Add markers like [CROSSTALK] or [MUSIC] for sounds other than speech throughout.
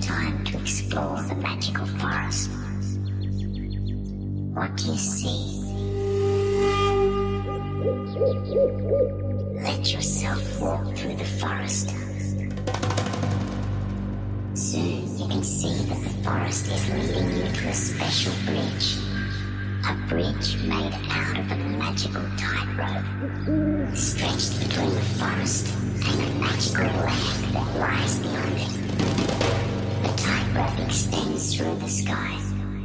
time to explore the magical forest. What do you see? Let yourself walk through the forest. Soon you can see that the forest is leading you to a special bridge. A bridge made out of a magical tightrope, stretched between the forest and the magical land that lies beyond it. Tightrope extends through the sky,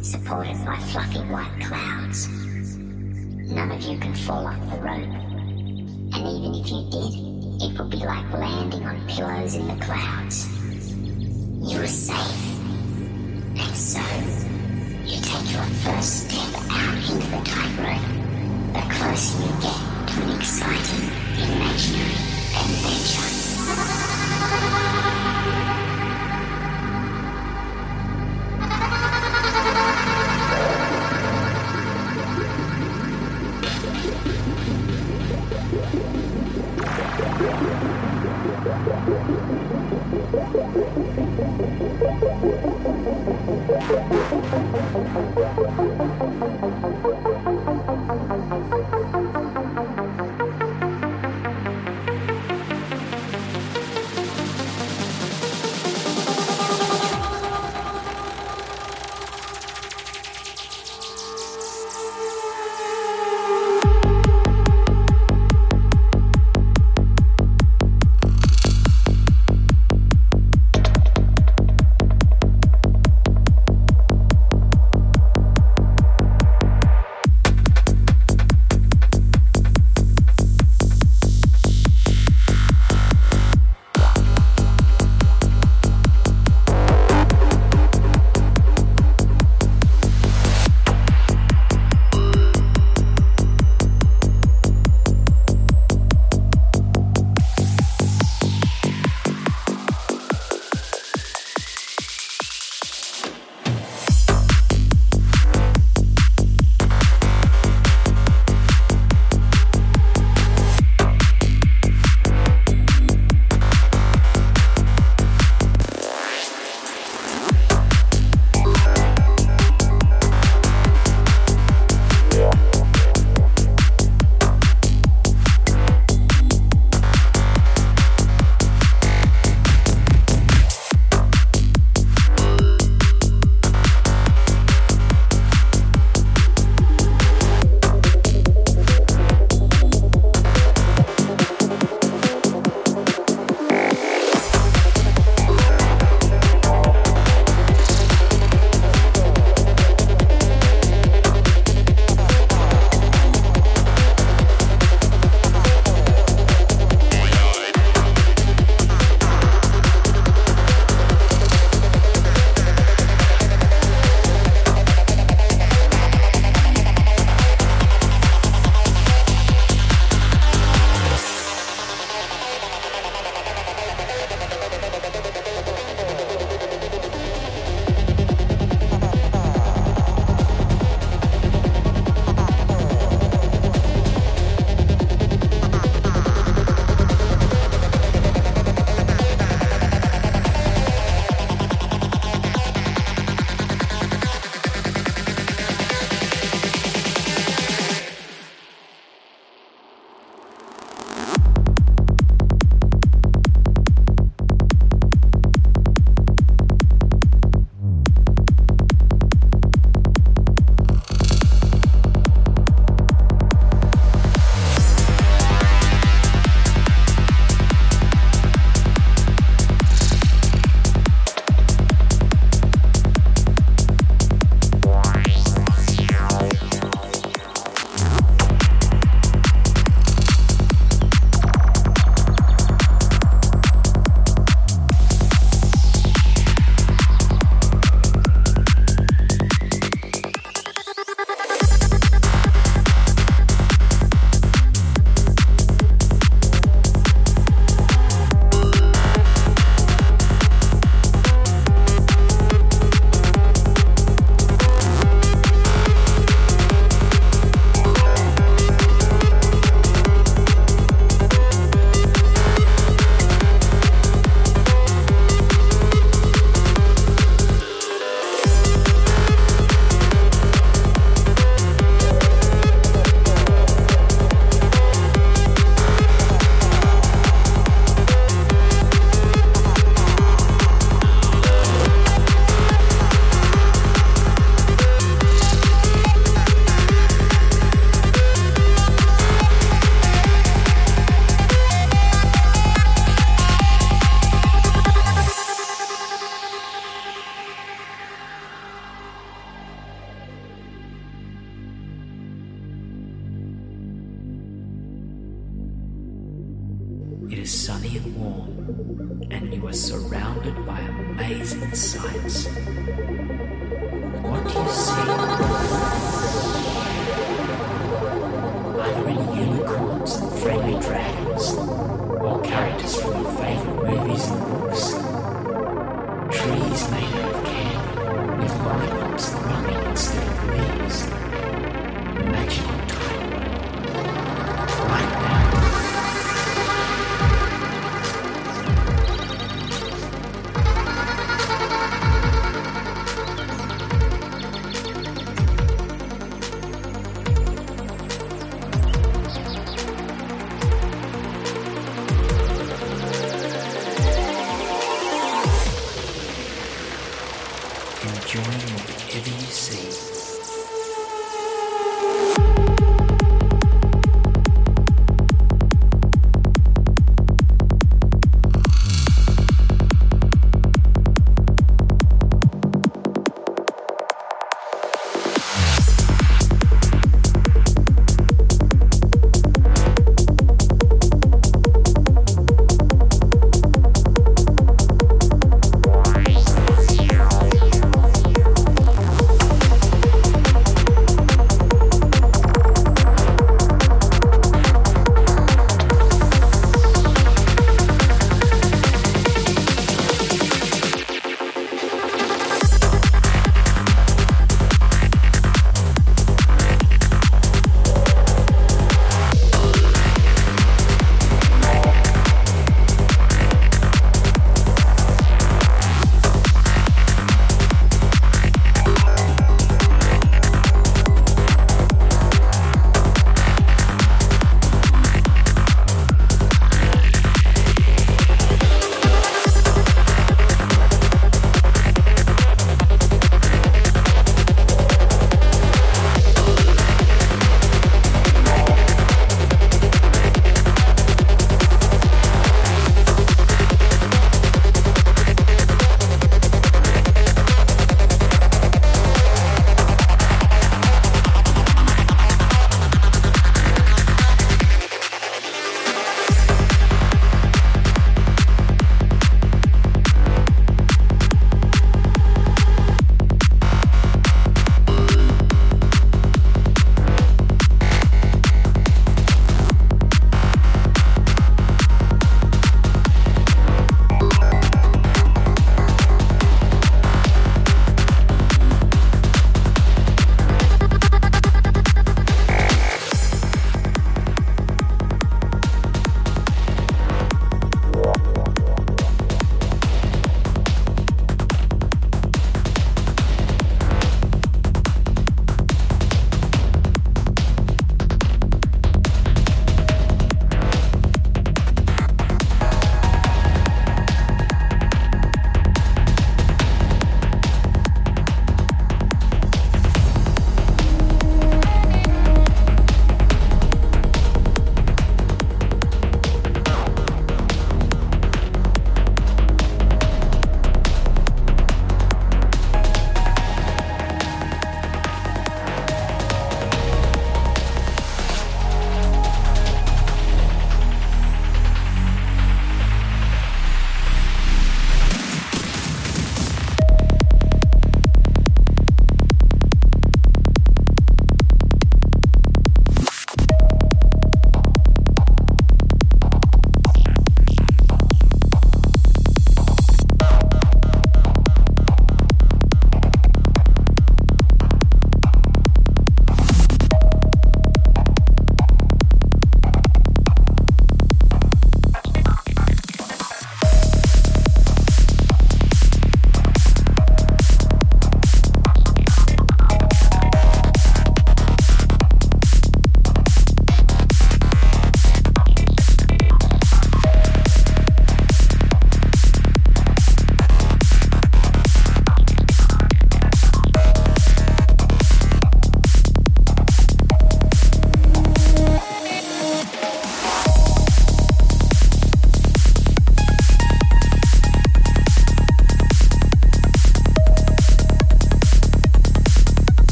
supported by fluffy white clouds. None of you can fall off the rope, and even if you did, it would be like landing on pillows in the clouds. You are safe, and so you take your first step out into the tightrope, the closer you get to an exciting, imaginary adventure. [LAUGHS]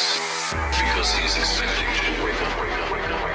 because he's expecting you to wake up, wake up, wake up.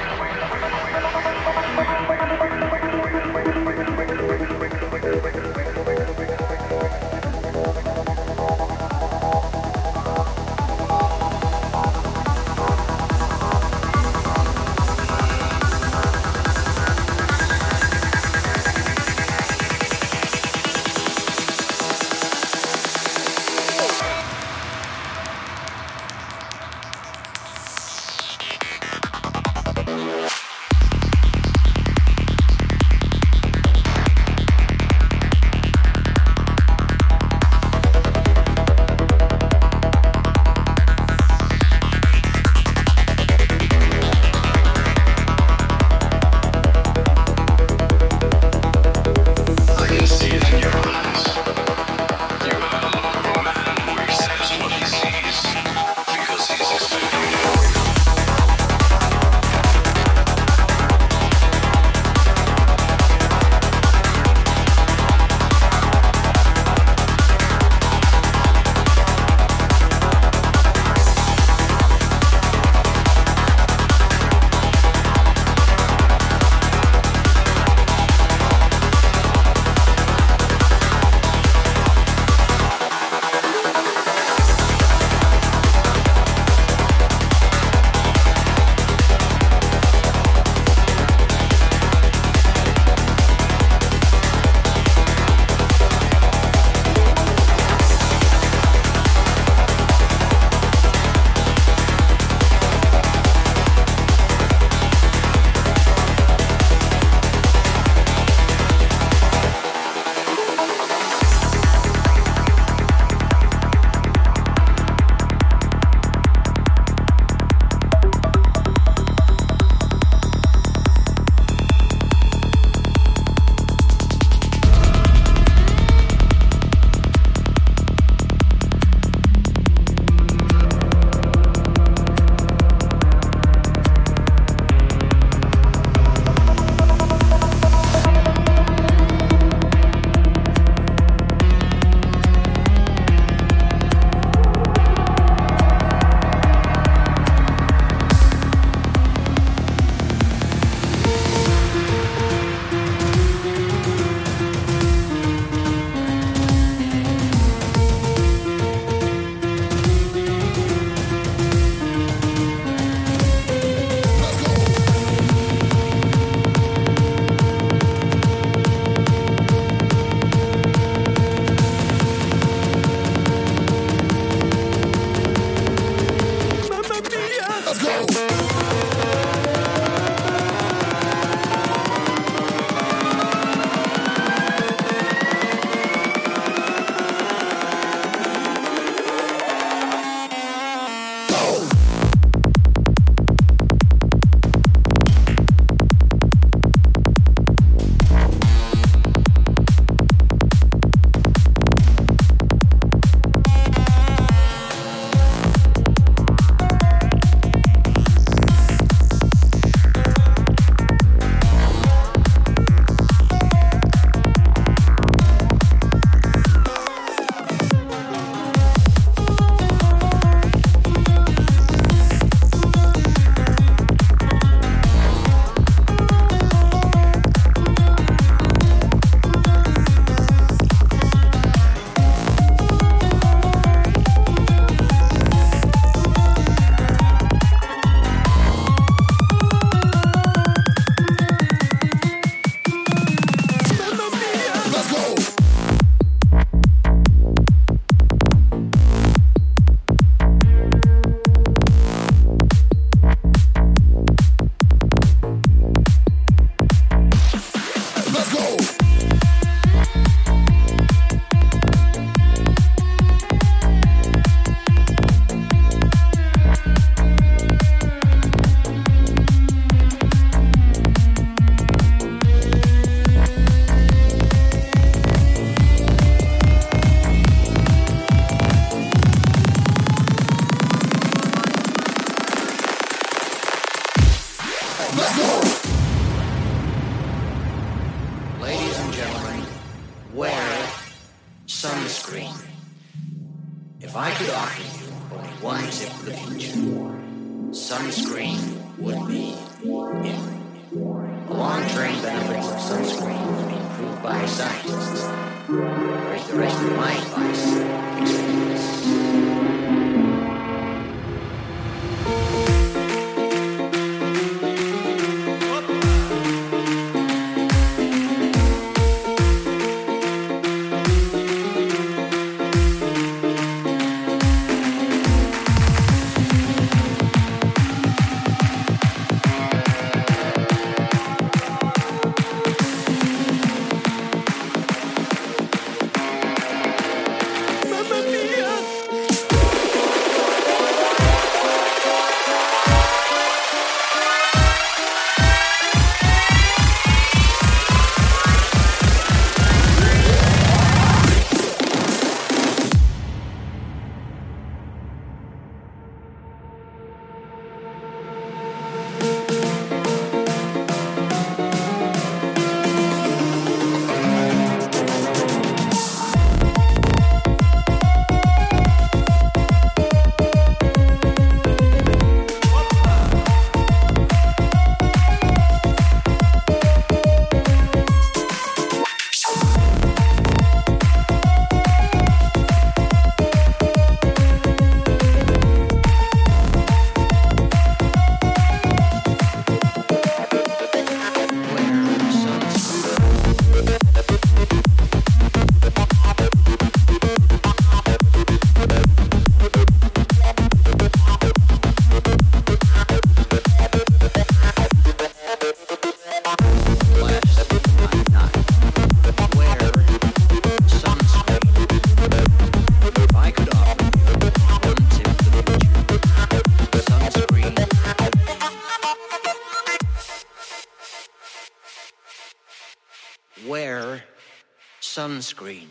sunscreen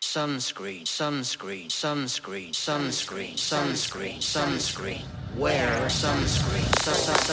sunscreen sunscreen sunscreen sunscreen sunscreen sunscreen wear sunscreen sunscreen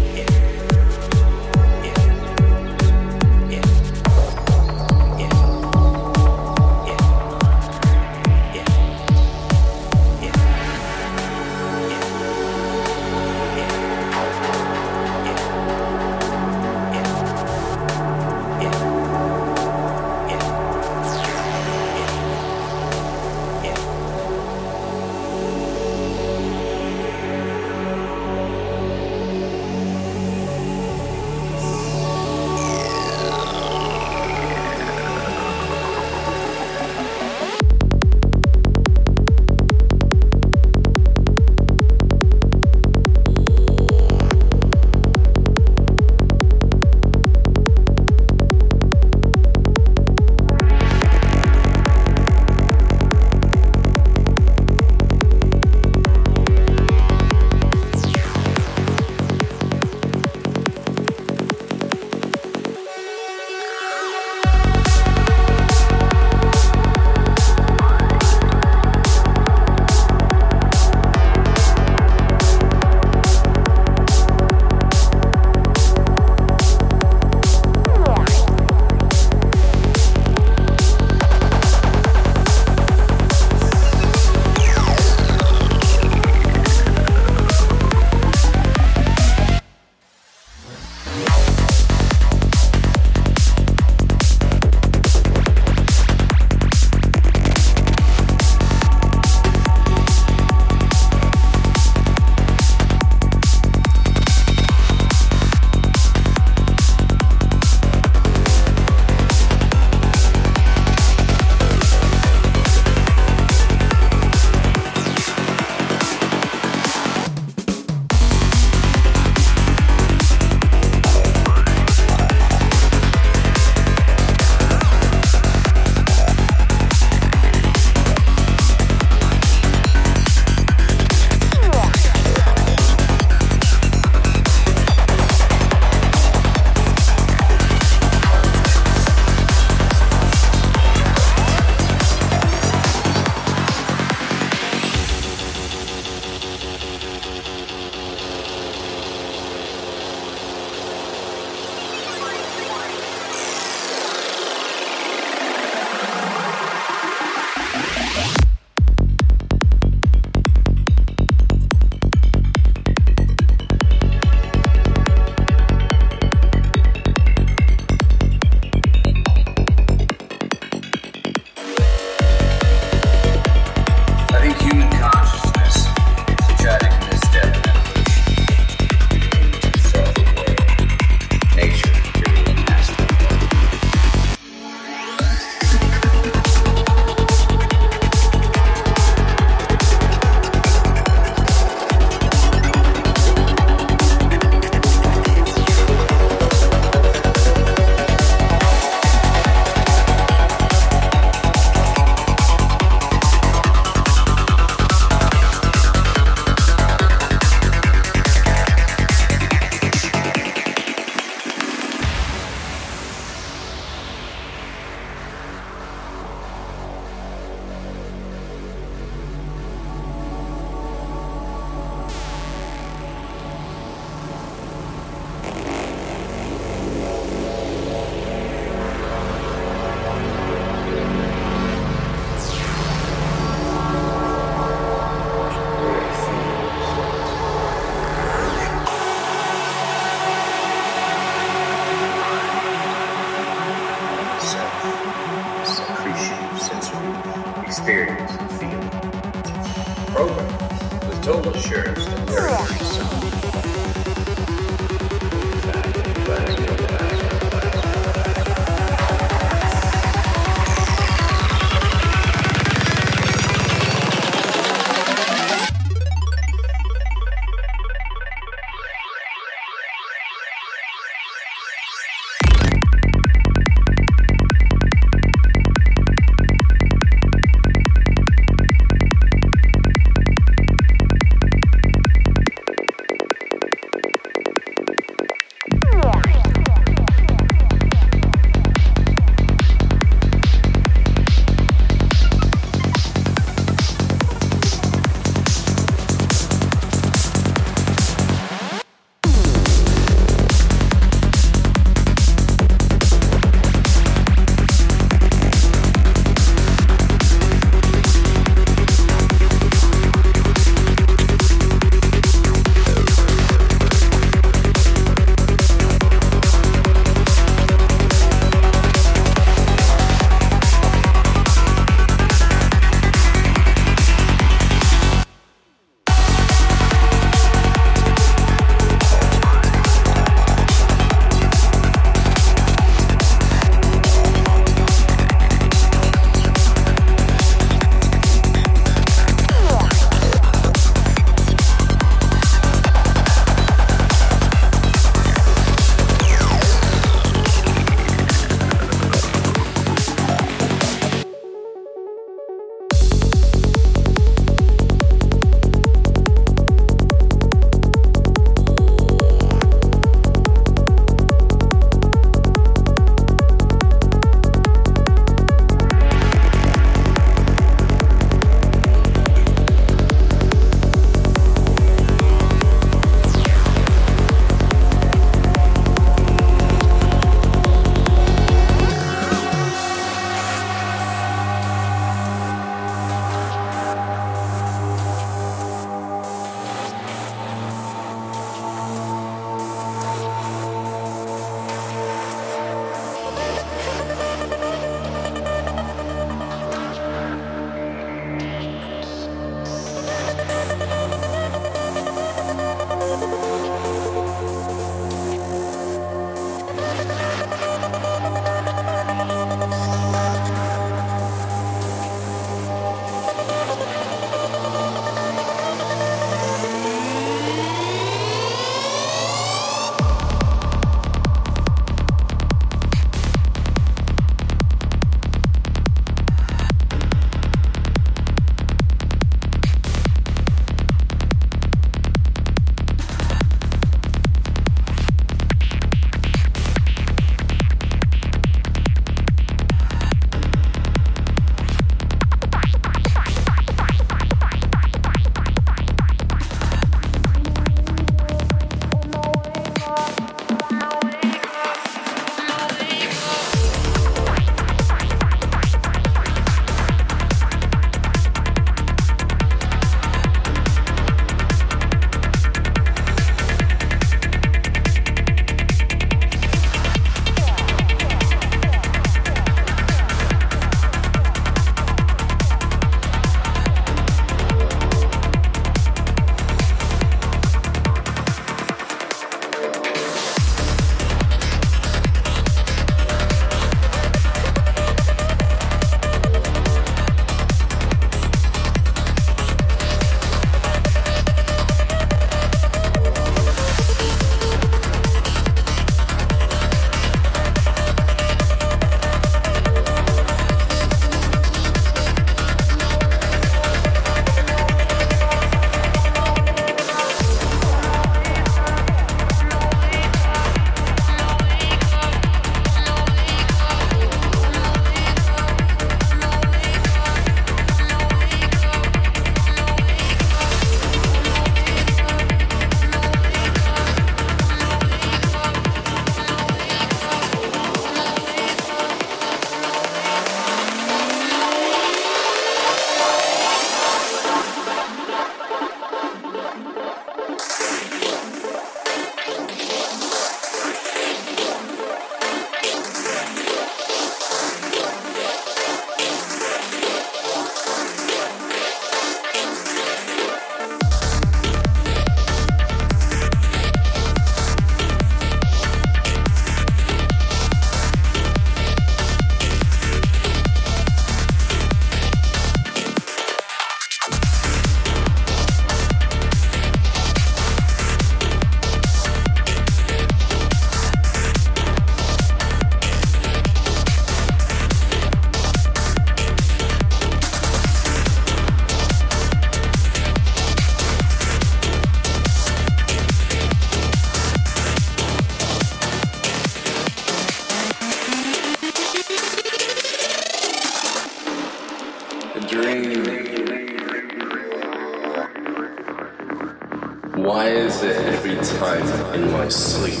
in my sleep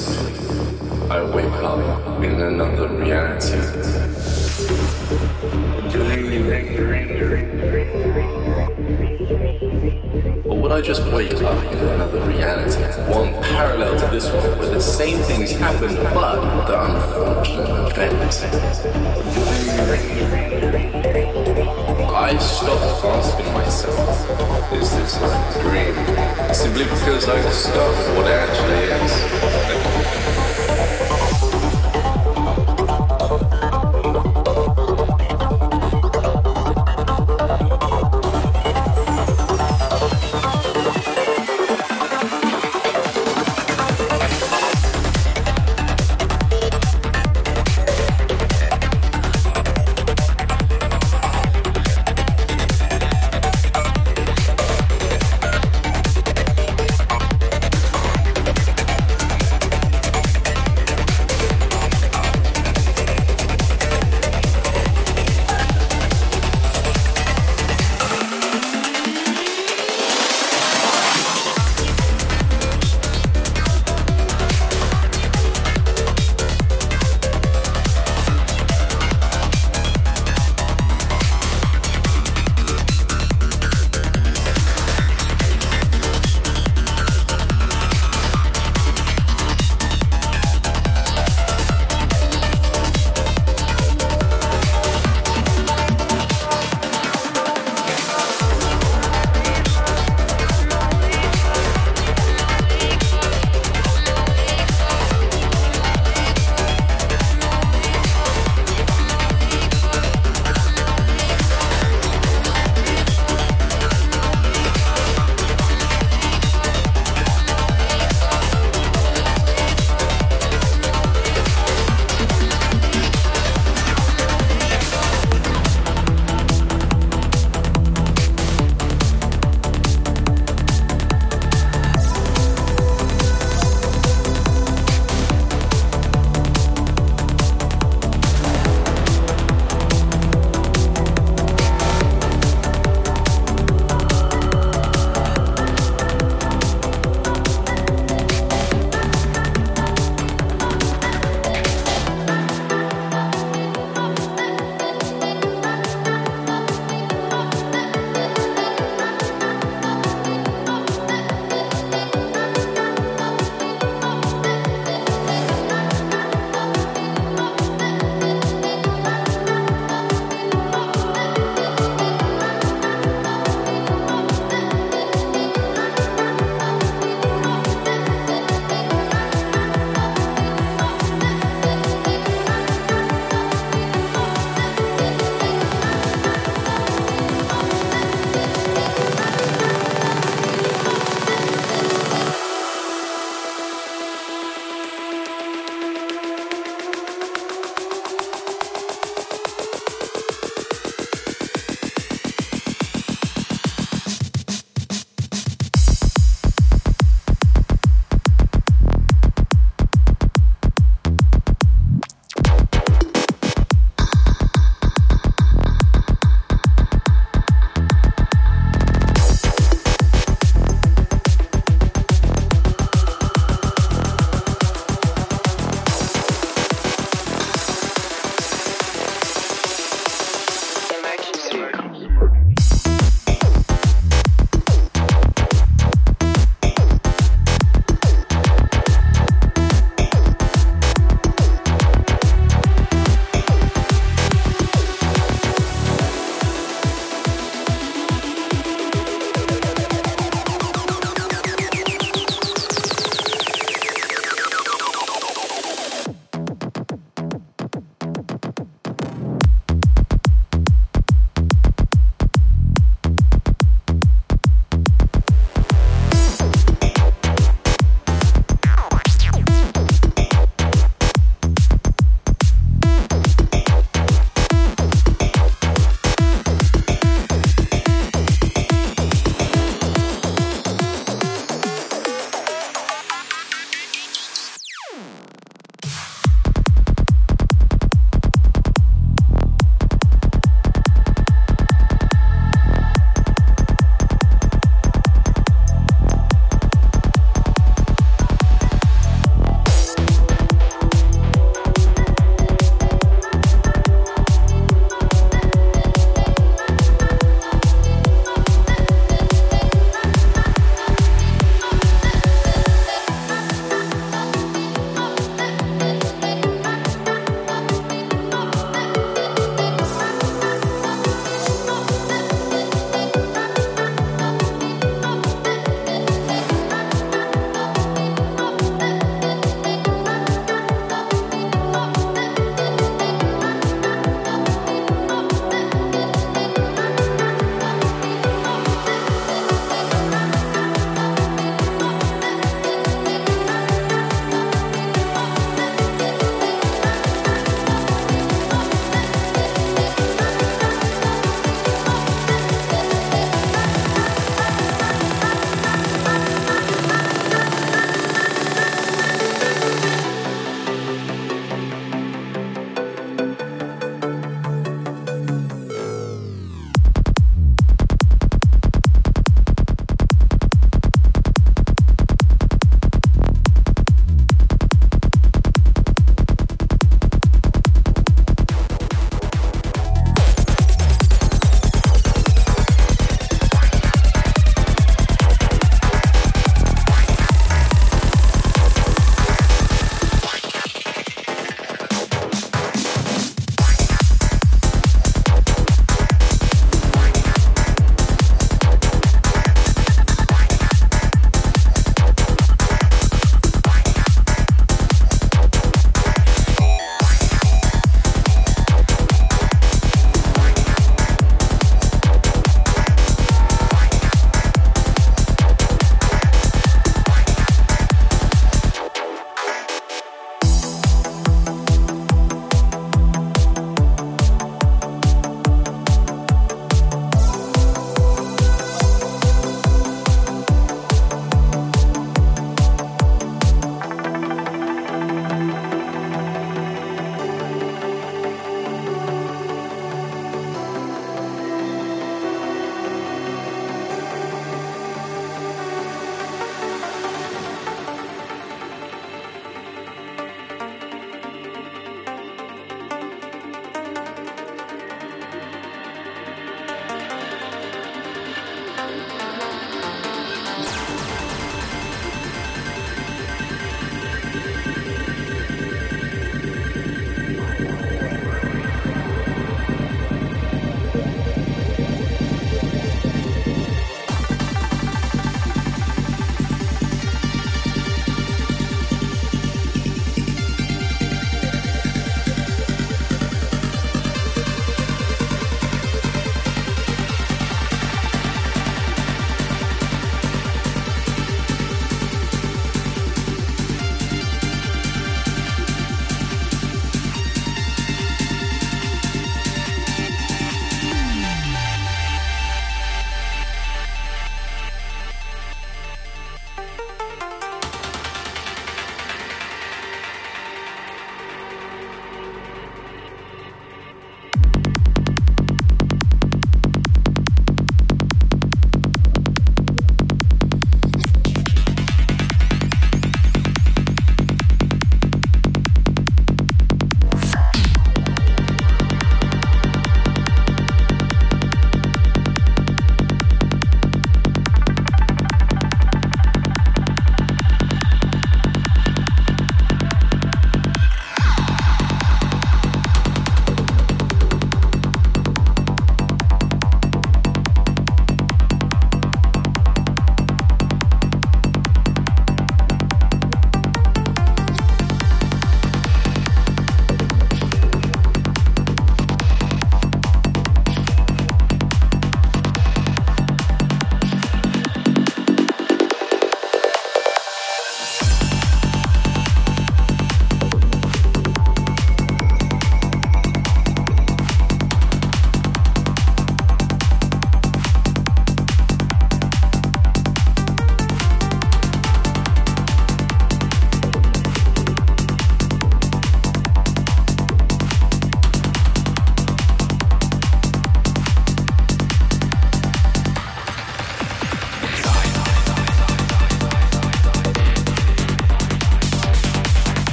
I wake up in another reality? Or would I just wake up in another reality? One parallel to this one, where the same things happen, but the unfortunate event. I stopped asking myself, is this a dream? Simply because I discovered what actually is.